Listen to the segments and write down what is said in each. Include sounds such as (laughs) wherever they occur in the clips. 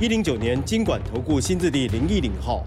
一零九年经管投顾新字第零一零号。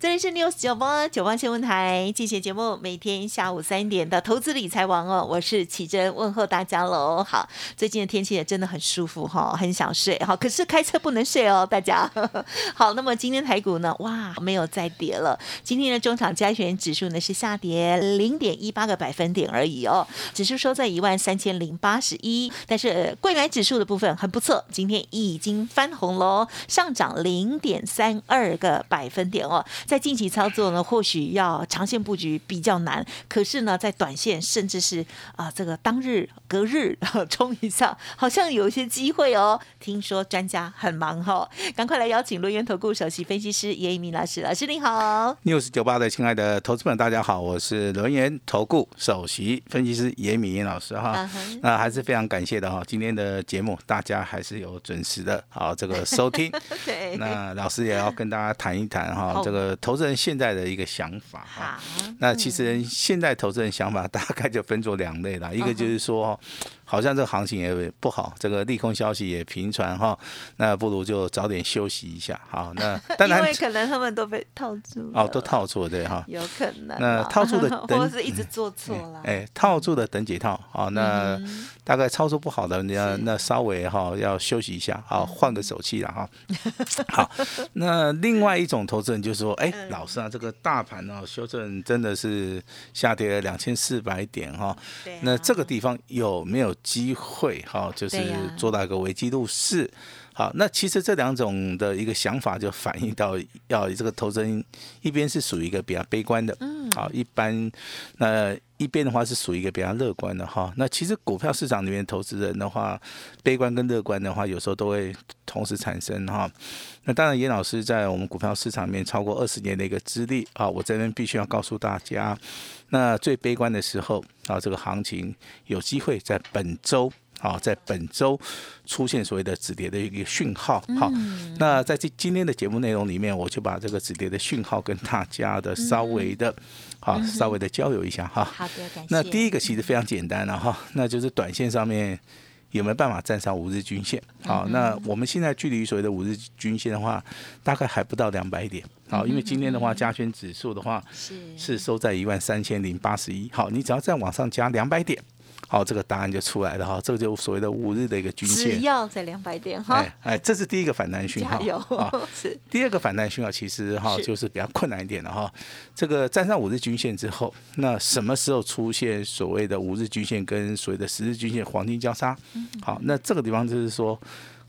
这里是 News 九八九八新闻台，进行节目，每天下午三点的投资理财王哦，我是启珍，问候大家喽。好，最近的天气也真的很舒服哈，很想睡哈，可是开车不能睡哦，大家。(laughs) 好，那么今天台股呢，哇，没有再跌了。今天的中场加权指数呢是下跌零点一八个百分点而已哦，指数收在一万三千零八十一。但是贵买指数的部分很不错，今天已经翻红喽，上涨零点三二个百分点哦。在近期操作呢，或许要长线布局比较难，可是呢，在短线甚至是啊这个当日隔日冲一下，好像有一些机会哦。听说专家很忙哈，赶快来邀请轮源投顾首席分析师叶一鸣老师，老师您好。news 九八的亲爱的投资们，大家好，我是轮源投顾首席分析师叶明老师哈。那还是非常感谢的哈，今天的节目大家还是有准时的好这个收听。(laughs) 对。那老师也要跟大家谈一谈哈，这个。投资人现在的一个想法哈，那其实现在投资人想法大概就分作两类了，一个就是说。好像这个行情也不好，这个利空消息也频传哈，那不如就早点休息一下好。那 (laughs) 当然，因为可能他们都被套住哦，都套住对哈，有可能。那套住的 (laughs) 或者是一直做错了，哎，套住的等解套啊。那大概操作不好的，你要那稍微哈要休息一下好，换个手气了哈。(laughs) 好，那另外一种投资人就是说，哎，老师啊，这个大盘哦修正真的是下跌了两千四百点哈。那这个地方有没有？机会哈，就是做到一个危机入市。好，那其实这两种的一个想法就反映到，要这个投资人一边是属于一个比较悲观的，嗯，好，一般那一边的话是属于一个比较乐观的哈。那其实股票市场里面投资人的话，悲观跟乐观的话，有时候都会同时产生哈。那当然，严老师在我们股票市场里面超过二十年的一个资历啊，我这边必须要告诉大家，那最悲观的时候啊，这个行情有机会在本周。好，在本周出现所谓的止跌的一个讯号。好，那在这今天的节目内容里面，我就把这个止跌的讯号跟大家的稍微的，好，稍微的交流一下哈。好的，感谢。那第一个其实非常简单了哈，那就是短线上面有没有办法站上五日均线？好，那我们现在距离所谓的五日均线的话，大概还不到两百点。好，因为今天的话，加权指数的话是是收在一万三千零八十一。好，你只要再往上加两百点。好，这个答案就出来了哈，这个就所谓的五日的一个均线，只要在两百点哈。哎哎，这是第一个反弹讯号啊。(laughs) 是第二个反弹讯号，其实哈就是比较困难一点的哈。这个站上五日均线之后，那什么时候出现所谓的五日均线跟所谓的十日均线黄金交叉？好，那这个地方就是说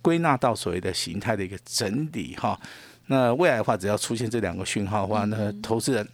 归纳到所谓的形态的一个整理哈。那未来的话，只要出现这两个讯号的话，那投资人。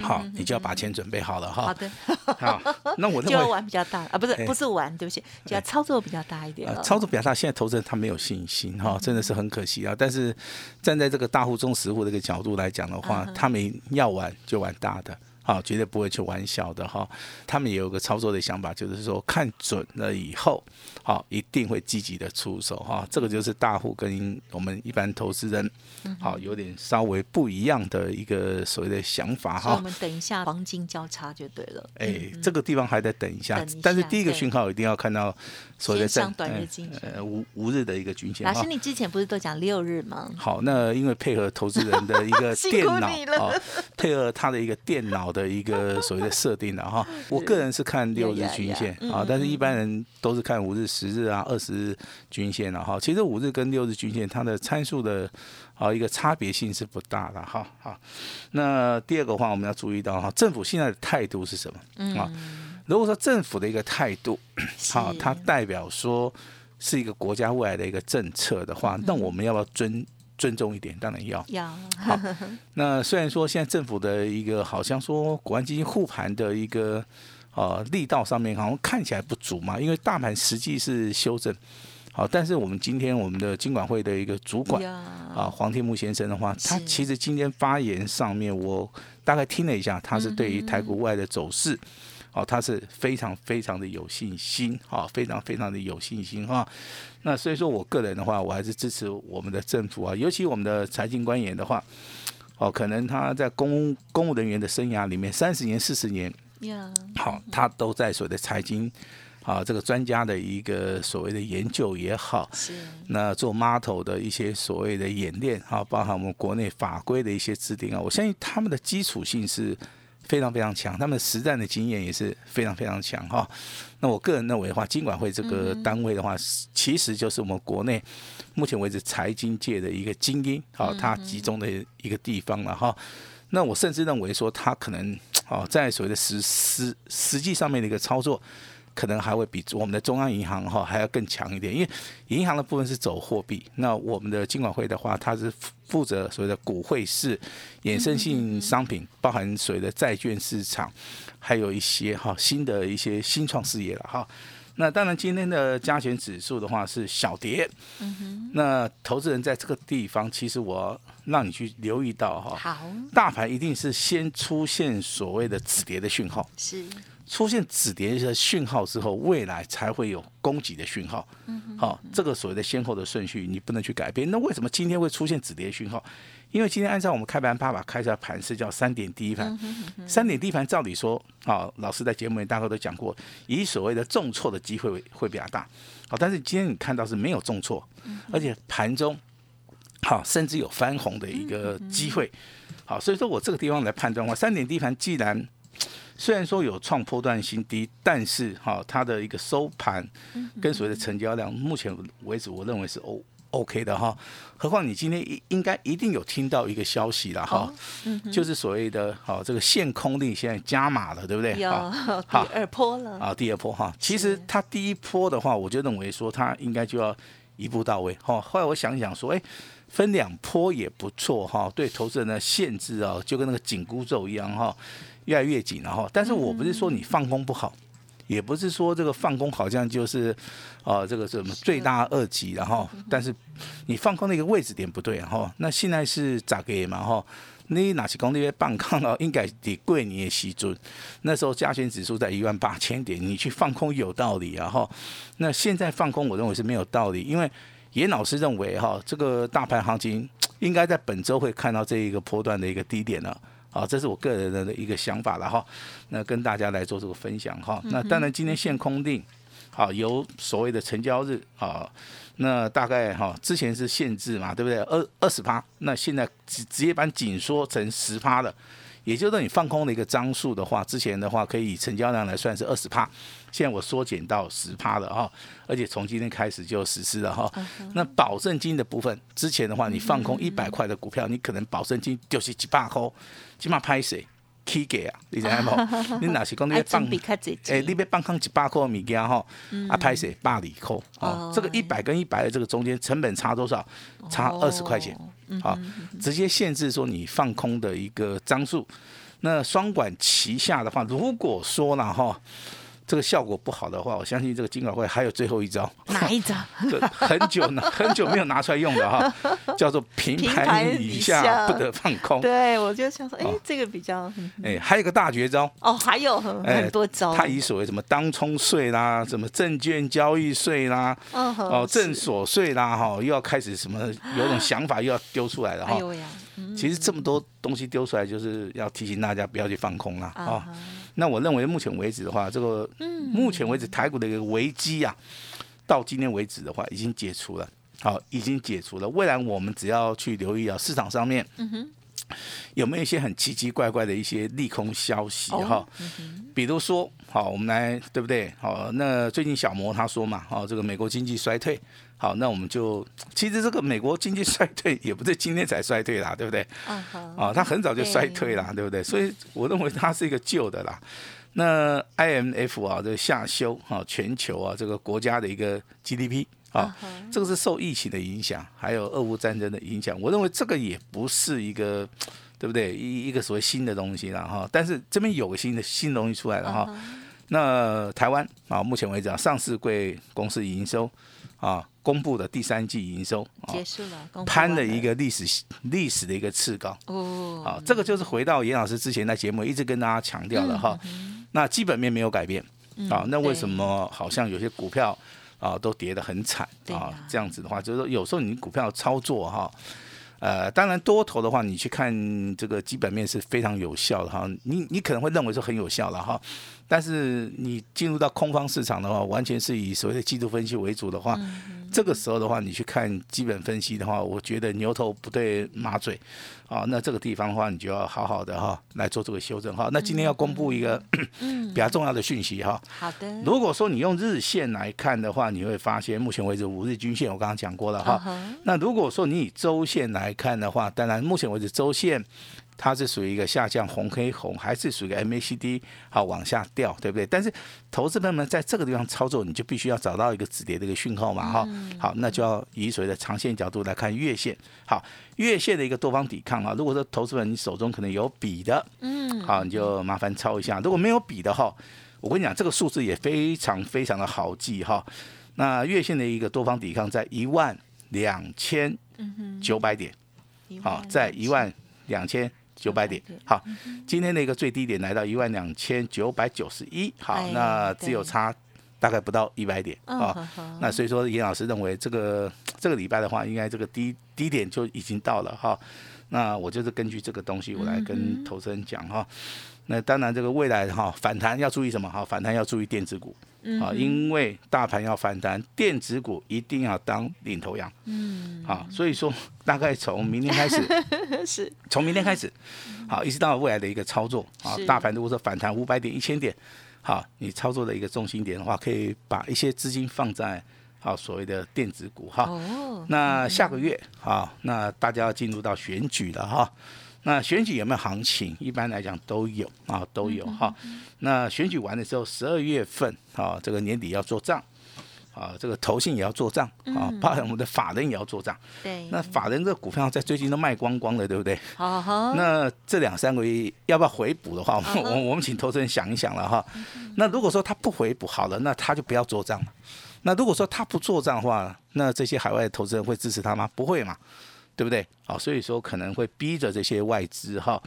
好，你就要把钱准备好了哈。好的，(laughs) 好，那我 (laughs) 就要玩比较大啊，不是不是玩，对不起，就要操作比较大一点。操作比较大，现在投资人他没有信心哈，真的是很可惜啊。但是站在这个大户中实户这个角度来讲的话，他们要玩就玩大的。好，绝对不会去玩小的哈。他们也有个操作的想法，就是说看准了以后，好，一定会积极的出手哈。这个就是大户跟我们一般投资人，好，有点稍微不一样的一个所谓的想法哈。我们等一下黄金交叉就对了。哎，这个地方还得等一下，但是第一个讯号一定要看到所谓的上短日均线，呃，五五日的一个均线。老师，你之前不是都讲六日吗？好，那因为配合投资人的一个 (laughs) 电脑啊，配合他的一个电脑。的一个 (laughs) 所谓的设定了哈，我个人是看六日均线啊，但是一般人都是看五日、十日啊、二十日均线了哈。其实五日跟六日均线它的参数的啊一个差别性是不大的哈。好，那第二个话我们要注意到哈，政府现在的态度是什么啊？如果说政府的一个态度好，它代表说是一个国家未来的一个政策的话，那我们要不要遵？尊重一点，当然要。要。好。(laughs) 那虽然说现在政府的一个好像说国安基金护盘的一个呃力道上面好像看起来不足嘛，因为大盘实际是修正，好，但是我们今天我们的金管会的一个主管啊，黄天木先生的话，他其实今天发言上面，我大概听了一下，他是对于台股外的走势，哦，他是非常非常的有信心，啊，非常非常的有信心哈。那所以说我个人的话，我还是支持我们的政府啊，尤其我们的财经官员的话，哦，可能他在公公务人员的生涯里面，三十年、四十年，呀，好，他都在所谓的财经。啊，这个专家的一个所谓的研究也好，是那做 model 的一些所谓的演练啊，包含我们国内法规的一些制定啊，我相信他们的基础性是非常非常强，他们实战的经验也是非常非常强哈。那我个人认为的话，金管会这个单位的话，其实就是我们国内目前为止财经界的一个精英，好，它集中的一个地方了哈。那我甚至认为说，它可能哦，在所谓的实实实际上面的一个操作。可能还会比我们的中央银行哈还要更强一点，因为银行的部分是走货币，那我们的金管会的话，它是负责所谓的股汇市衍生性商品，包含所谓的债券市场，还有一些哈新的一些新创事业了哈。那当然今天的加权指数的话是小跌，嗯那投资人在这个地方，其实我让你去留意到哈，好大盘一定是先出现所谓的止跌的讯号。是出现止跌的讯号之后，未来才会有供给的讯号。好、这个所谓的先后的顺序你不能去改变。那为什么今天会出现止跌讯号？因为今天按照我们开盘爸爸开出来盘是叫三点第一盘，三点第一盘照理说，啊，老师在节目里大概都讲过，以所谓的重挫的机会会会比较大。好，但是今天你看到是没有重挫，而且盘中好甚至有翻红的一个机会。好，所以说我这个地方来判断的话，三点第一盘既然虽然说有创波段新低，但是哈、它的一个收盘跟所谓的成交量，目前为止我认为是 O OK 的哈。何况你今天应应该一定有听到一个消息了哈，就是所谓的好、这个限空令现在加码了，对不对？有 (laughs) 好。第二波了，啊，第二波哈，其实它第一波的话，我就认为说它应该就要一步到位哈。后来我想想说，哎，分两波也不错哈，对投资人的限制啊，就跟那个紧箍咒一样哈，越来越紧了哈。但是我不是说你放空不好。也不是说这个放空好像就是，呃，这个什么罪大恶极，然后，但是你放空那个位置点不对，然后，那现在是咋个嘛，哈，你哪些工那边放空了，应该得贵你也吸准，那时候加权指数在一万八千点，你去放空有道理啊，哈，那现在放空我认为是没有道理，因为严老师认为哈，这个大盘行情应该在本周会看到这一个波段的一个低点了。好，这是我个人的一个想法了哈。那跟大家来做这个分享哈。那当然今天限空令，好有所谓的成交日啊，那大概哈之前是限制嘛，对不对？二二十趴，那现在直直接把紧缩成十趴了。也就是说，你放空的一个张数的话，之前的话可以以成交量来算是二十趴，现在我缩减到十趴了哈，而且从今天开始就实施了哈。那保证金的部分，之前的话你放空一百块的股票，你可能保证金就是几百块，起码拍谁 K 给啊，你知道吗？(laughs) 你若是讲你要放比较济哎，你要放空一百块的物件吼，啊拍谁百里扣哦哦，这个一百跟一百的这个中间成本差多少？差二十块钱。好，直接限制说你放空的一个张数。那双管齐下的话，如果说了哈，这个效果不好的话，我相信这个金管会还有最后一招，哪一招？(laughs) 这很久呢，很久没有拿出来用的哈，(laughs) 叫做平平盘盘以以下。下不得放空。对，我就想说，哎哦，这个比较嗯哎，还有一个大绝招，哦，还有很多招，他以所谓什么当冲税啦，什么证券交易税啦，哦，证所税啦，哈，又要开始什么，有种想法又要丢出来了哈。其实这么多东西丢出来，就是要提醒大家不要去放空啦。哦，啊哈那我认为目前为止的话，这个目前为止台股的一个危机啊，到今天为止的话，已经解除了。好，已经解除了。未来我们只要去留意啊，市场上面有没有一些很奇奇怪怪的一些利空消息哦哈？比如说，好，我们来对不对？好，那最近小摩他说嘛，好，这个美国经济衰退，好，那我们就其实这个美国经济衰退也不是今天才衰退啦，对不对？啊哈，啊，它很早就衰退啦，对不对？所以我认为它是一个旧的啦。那 IMF 啊，这个下修啊，全球啊这个国家的一个 GDP 啊，这个是受疫情的影响，还有俄乌战争的影响。我认为这个也不是一个，对不对？一一个所谓新的东西了哈。但是这边有个新的新东西出来了哈。那台湾啊，目前为止啊，上市贵公司营收啊，公布的第三季营收啊结束了，攀了一个历史历史的一个次高。哦，好，这个就是回到严老师之前在节目一直跟大家强调的哈。那基本面没有改变啊，那为什么好像有些股票啊都跌得很惨啊？这样子的话，就是说有时候你股票操作哈。呃，当然多头的话，你去看这个基本面是非常有效的哈。你你可能会认为说很有效了哈，但是你进入到空方市场的话，完全是以所谓的技术分析为主的话，这个时候的话，你去看基本分析的话，我觉得牛头不对马嘴啊。那这个地方的话，你就要好好的哈来做这个修正哈。那今天要公布一个比较重要的讯息哈。好的，如果说你用日线来看的话，你会发现目前为止五日均线我刚刚讲过了哈。那如果说你以周线来看的话，当然目前为止周线它是属于一个下降红黑红，还是属于一个 MACD 好往下掉，对不对？但是投资朋友们在这个地方操作，你就必须要找到一个止跌的一个讯号嘛哈。好，那就要以所谓的长线角度来看月线。好，月线的一个多方抵抗啊，如果说投资人你手中可能有笔的，嗯，好，你就麻烦抄一下。如果没有笔的话，我跟你讲，这个数字也非常非常的好记哈。那月线的一个多方抵抗在一万两千九百点，好，在一万两千九百点点。好，今天的一个最低点来到一万两千九百九十一，好哎，那只有差大概不到一百点嗯啊。那所以说，严老师认为这个这个礼拜的话，应该这个低低点就已经到了哈。那我就是根据这个东西，我来嗯跟投资人讲哈。那当然，这个未来哈反弹要注意什么？哈，反弹要注意电子股。嗯。啊，因为大盘要反弹，电子股一定要当领头羊。嗯，好，所以说大概从明天开始，(laughs) 是。从明天开始，好，一直到未来的一个操作。啊，大盘如果说反弹五百点、一千点，好，你操作的一个重心点的话，可以把一些资金放在好所谓的电子股哈。哦，那下个月好，那大家要进入到选举了哈。那选举有没有行情？一般来讲都有啊，都有哈。那选举完的时候，十二月份啊，这个年底要做账啊，这个投信也要做账啊，包含我们的法人也要做账。对，那法人这个股票在最近都卖光光了，对不对？好好，那这两三个月要不要回补的话，我们我我们请投资人想一想了哈。那如果说他不回补好了，那他就不要做账了。那如果说他不做账的话，那这些海外投资人会支持他吗？不会嘛，对不对？好，所以说可能会逼着这些外资哈，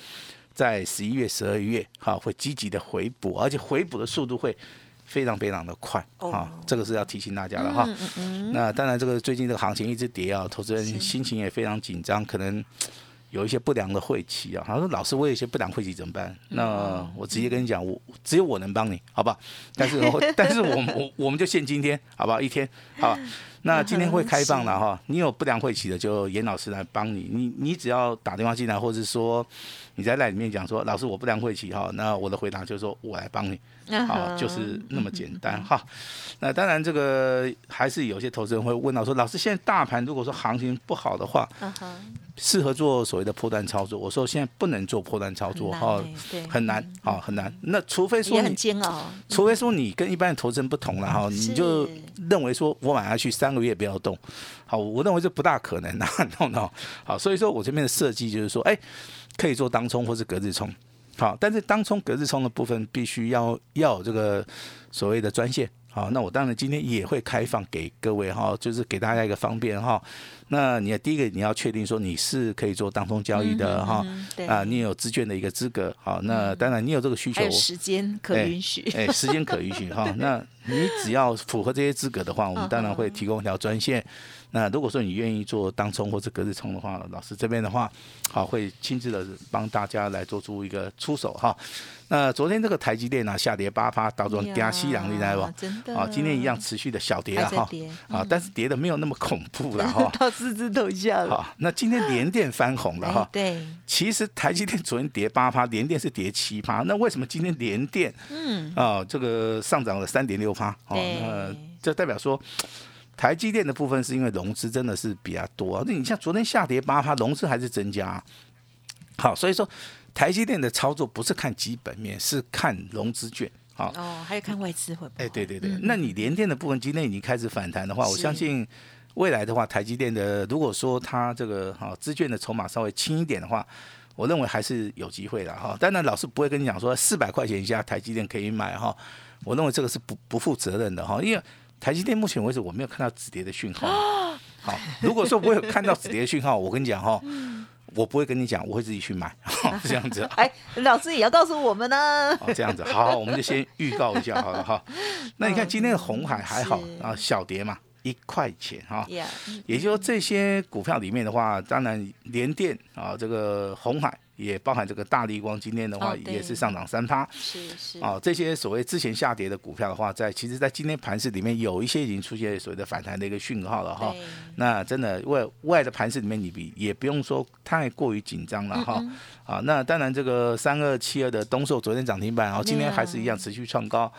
在十一月、十二月哈会积极的回补，而且回补的速度会非常非常的快啊，这个是要提醒大家的哈。嗯嗯嗯，那当然，这个最近这个行情一直跌啊，投资人心情也非常紧张，可能有一些不良的晦气啊。他说：“老师，我有一些不良晦气怎么办？”嗯那我直接跟你讲，我只有我能帮你，好不好？但是我，但是我们我我们就限今天，好不好？一天，好吧。那今天会开放了哈，你有不良晦气的，就严老师来帮你。你你只要打电话进来，或者说你在那里面讲说，老师我不良晦气哈，那我的回答就是说我来帮你。好，就是那么简单 (laughs) 哈。那当然，这个还是有些投资人会问到说，老师，现在大盘如果说行情不好的话，适合做所谓的破断操作？我说现在不能做破断操作哈很难啊，很难。那除非说也很你，煎熬，除非说你跟一般的投资人不同了哈，你就认为说我买下去三个月不要动，好，我认为这不大可能啊，no no。好，所以说我这边的设计就是说，哎，可以做当冲或是隔日冲。好，但是当冲、隔日冲的部分必须要要有这个所谓的专线。好，那我当然今天也会开放给各位哈，就是给大家一个方便哈。那你的第一个你要确定说你是可以做当冲交易的哈，啊，你有资券的一个资格。好，那当然你有这个需求，时间可允许，哎，时间可允许哈。(laughs) 那你只要符合这些资格的话，我们当然会提供一条专线。那如果说你愿意做当冲或者隔日冲的话，老师这边的话，好会亲自的帮大家来做出一个出手哈。那昨天这个台积电呢、下跌八趴，道中跌西洋，你知道不？啊，今天一样持续的小跌了哈啊，但是跌的没有那么恐怖了哈。到四字头下了，好，那今天连电翻红了哎哈。对，其实台积电昨天跌八趴，连电是跌七趴，那为什么今天连电嗯，啊这个上涨了三点六趴？哦，对那这代表说。台积电的部分是因为融资真的是比较多、啊，那你像昨天下跌八趴，融资还是增加、啊。好，所以说台积电的操作不是看基本面，是看融资券。好，哦，还有看外资会不会？哎，对对对，那你联电的部分今天已经开始反弹的话，我相信未来的话，台积电的如果说它这个哈资券的筹码稍微轻一点的话，我认为还是有机会的哈。当然，老师不会跟你讲说四百块钱以下台积电可以买哈，我认为这个是不不负责任的哈，因为台积电目前为止我没有看到止跌的讯号。(laughs) 好，如果说我有看到止跌的讯号，我跟你讲哈，我不会跟你讲，我会自己去买，这样子。(laughs) 哎，老师也要告诉我们呢。哦，这样子，好，我们就先预告一下，好了哈。那你看今天的红海还好 (laughs) 啊，小跌嘛，一块钱哈。也就是说这些股票里面的话，当然联电啊，这个红海。也包含这个大力光，今天的话也是上涨三趴，是是啊，这些所谓之前下跌的股票的话，在其实，在今天盘市里面有一些已经出现所谓的反弹的一个讯号了哈。那真的外外的盘市里面，你比也不用说太过于紧张了哈。啊，那当然这个三二七二的东硕昨天涨停板，然后今天还是一样持续创高。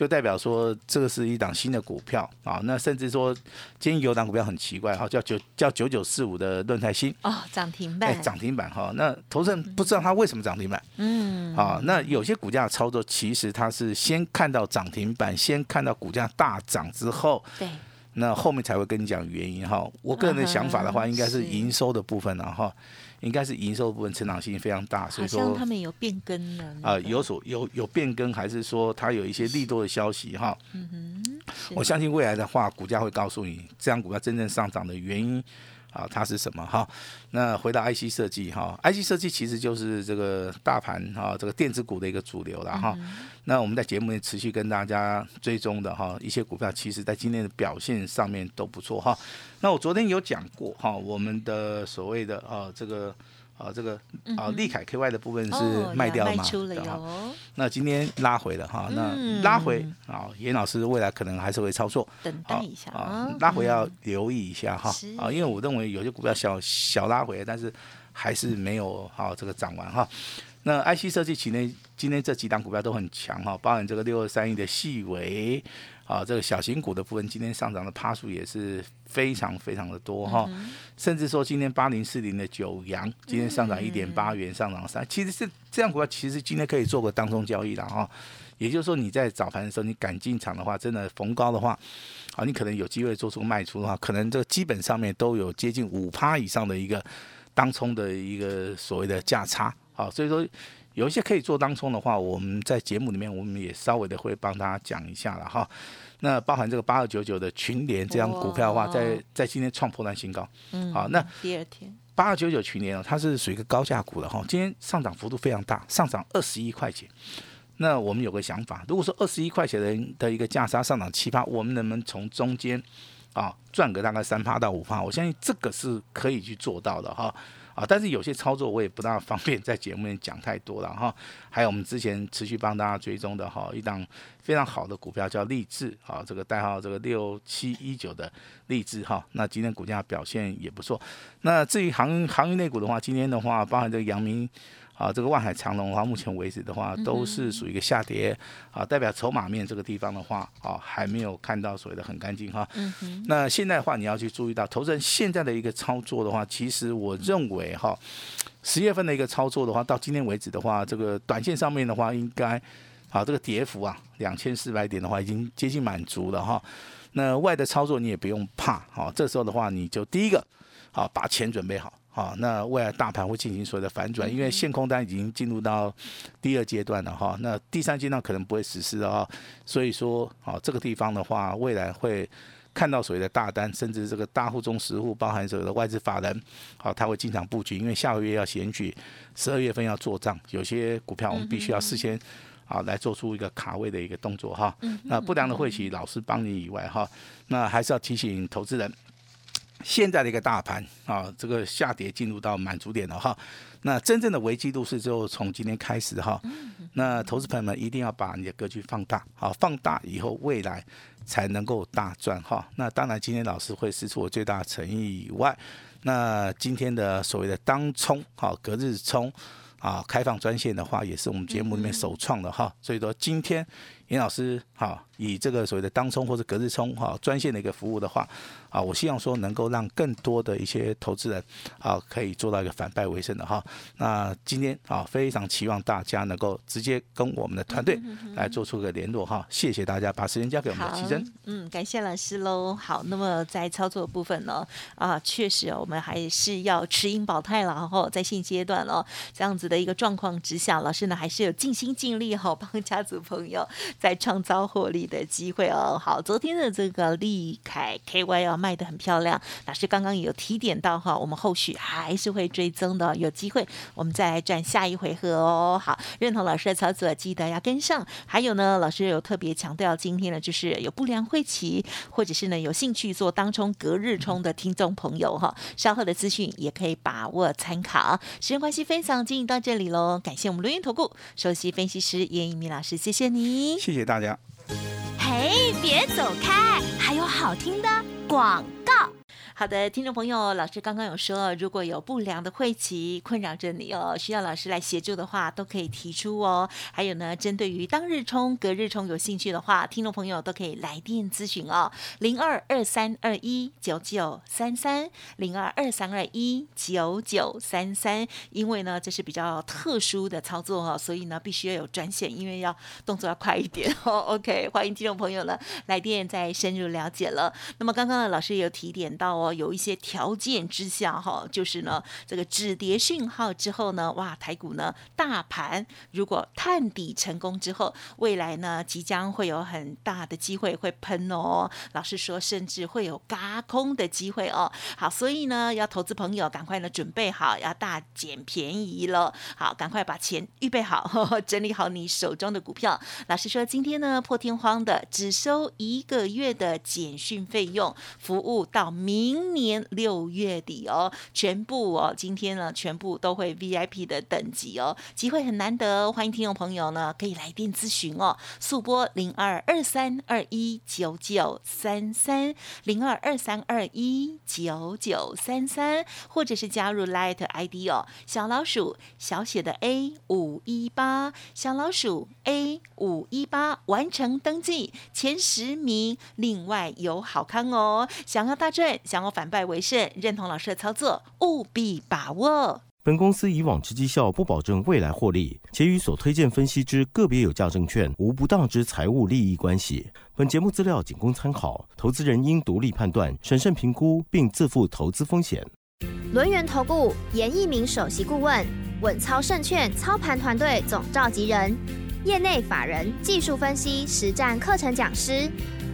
就代表说这个是一档新的股票啊，那甚至说今天有档股票很奇怪哈，叫九叫九九四五的论泰新哦，涨停板，涨停板哈，那投资人不知道它为什么涨停板，嗯，啊，那有些股价操作其实它是先看到涨停板，先看到股价大涨之后，对，那后面才会跟你讲原因哈。我个人的想法的话，应该是营收的部分了哈。应该是营收部分成长性非常大，所以说他们有变更了啊，有所有有变更，还是说它有一些利多的消息哈？嗯哼，我相信未来的话，股价会告诉你这样股票真正上涨的原因。啊，它是什么哈？那回到 IC 设计哈，IC 设计其实就是这个大盘哈，这个电子股的一个主流了哈。那我们在节目里持续跟大家追踪的哈，一些股票其实在今天的表现上面都不错哈。那我昨天有讲过哈，我们的所谓的啊这个。啊，这个啊，利凯 KY 的部分是卖掉嘛？那今天拉回了哈，那拉回啊，严老师未来可能还是会操作，等待一下啊，拉回要留意一下哈啊，因为我认为有些股票小小拉回，但是还是没有好这个涨完哈。那 IC 设计期内今天这几档股票都很强哈，包含这个六二三亿的细微。啊，这个小型股的部分今天上涨的趴数也是非常非常的多哈，甚至说今天八零四零的九阳今天上涨一点八元，上涨三，其实是这样股票，其实今天可以做个当中交易的哈，也就是说你在早盘的时候你敢进场的话，真的逢高的话，啊，你可能有机会做出卖出的话，可能这个基本上面都有接近五趴以上的一个当冲的一个所谓的价差，好，所以说。有一些可以做当冲的话，我们在节目里面我们也稍微的会帮大家讲一下了哈。那包含这个八二九九的群联这张股票的话，在在今天创破断新高。嗯。好，那第二天八二九九群联哦，它是属于一个高价股的哈，今天上涨幅度非常大，上涨二十一块钱。那我们有个想法，如果说二十一块钱的的一个价差上涨七八，我们能不能从中间啊赚个大概三趴到五趴？我相信这个是可以去做到的哈。啊，但是有些操作我也不大方便在节目里面讲太多了哈。还有我们之前持续帮大家追踪的哈，一档非常好的股票叫励志啊，这个代号这个六七一九的励志哈。那今天股价表现也不错。那至于航航运类股的话，今天的话包含这个阳明。啊，这个万海长隆的话，目前为止的话，都是属于一个下跌啊，代表筹码面这个地方的话，啊，还没有看到所谓的很干净哈。嗯那现在的话，你要去注意到，投资人现在的一个操作的话，其实我认为哈，十月份的一个操作的话，到今天为止的话，这个短线上面的话，应该啊，这个跌幅啊，两千四百点的话，已经接近满足了哈。那外的操作你也不用怕，好，这时候的话，你就第一个，好，把钱准备好。好，那未来大盘会进行所谓的反转，因为限空单已经进入到第二阶段了哈。那第三阶段可能不会实施了哈，所以说，好这个地方的话，未来会看到所谓的大单，甚至这个大户中实户，包含所有的外资法人，好，他会进场布局，因为下个月要选举，十二月份要做账，有些股票我们必须要事先好来做出一个卡位的一个动作哈。那不良的会期老师帮你以外哈，那还是要提醒投资人。现在的一个大盘啊，这个下跌进入到满足点了哈。那真正的危机度是就从今天开始哈。那投资朋友们一定要把你的格局放大，好，放大以后未来才能够大赚哈。那当然今天老师会施出我最大的诚意以外，那今天的所谓的当冲好隔日冲啊，开放专线的话也是我们节目里面首创的哈。所以说今天严老师哈。以这个所谓的当冲或者隔日冲哈专线的一个服务的话，啊，我希望说能够让更多的一些投资人啊可以做到一个反败为胜的哈。那今天啊非常期望大家能够直接跟我们的团队来做出个联络哈。谢谢大家，把时间交给我们的齐珍。嗯，感谢老师喽。好，那么在操作部分呢啊，确实我们还是要持盈保泰了哈。在现阶段哦这样子的一个状况之下，老师呢还是有尽心尽力哈帮家族朋友在创造获利的机会哦。好，昨天的这个利凯 KY 要卖的很漂亮，老师刚刚有提点到哈，我们后续还是会追踪的，有机会我们再来赚下一回合哦。好，认同老师的操作，记得要跟上。还有呢，老师有特别强调，今天呢就是有不良会期，或者是呢有兴趣做当冲、隔日冲的听众朋友哈，稍后的资讯也可以把握参考。时间关系，分享进行到这里喽，感谢我们录音投顾首席分析师严一鸣老师，谢谢你，谢谢大家。嘿，别走开，还有好听的广。好的，听众朋友，老师刚刚有说，如果有不良的晦气困扰着你哦，需要老师来协助的话，都可以提出哦。还有呢，针对于当日冲、隔日冲有兴趣的话，听众朋友都可以来电咨询哦，零二二三二一九九三三，零二二三二一九九三三。因为呢，这是比较特殊的操作哦，所以呢，必须要有专线，因为要动作要快一点哦。OK，欢迎听众朋友呢来电再深入了解了。那么刚刚呢，老师也有提点到哦。有一些条件之下，哈，就是呢，这个止跌讯号之后呢，哇，台股呢，大盘如果探底成功之后，未来呢，即将会有很大的机会会喷哦。老师说，甚至会有嘎空的机会哦。好，所以呢，要投资朋友赶快呢准备好，要大捡便宜了。好，赶快把钱预备好，(laughs) 整理好你手中的股票。老师说，今天呢，破天荒的只收一个月的简讯费用，服务到明。明年六月底哦，全部哦，今天呢，全部都会 VIP 的等级哦，机会很难得，欢迎听众朋友呢可以来电咨询哦，速拨零二二三二一九九三三零二二三二一九九三三，或者是加入 Light ID 哦，小老鼠小写的 A 五一八，小老鼠 A 五一八，完成登记前十名，另外有好康哦，想要大赚想，想要。反败为胜，认同老师的操作，务必把握。本公司以往之绩效不保证未来获利，且与所推荐分析之个别有价证券无不当之财务利益关系。本节目资料仅供参考，投资人应独立判断、审慎评估，并自负投资风险。轮源投顾严一鸣首席顾问，稳操胜券操盘团队总召集人，业内法人技术分析实战课程讲师。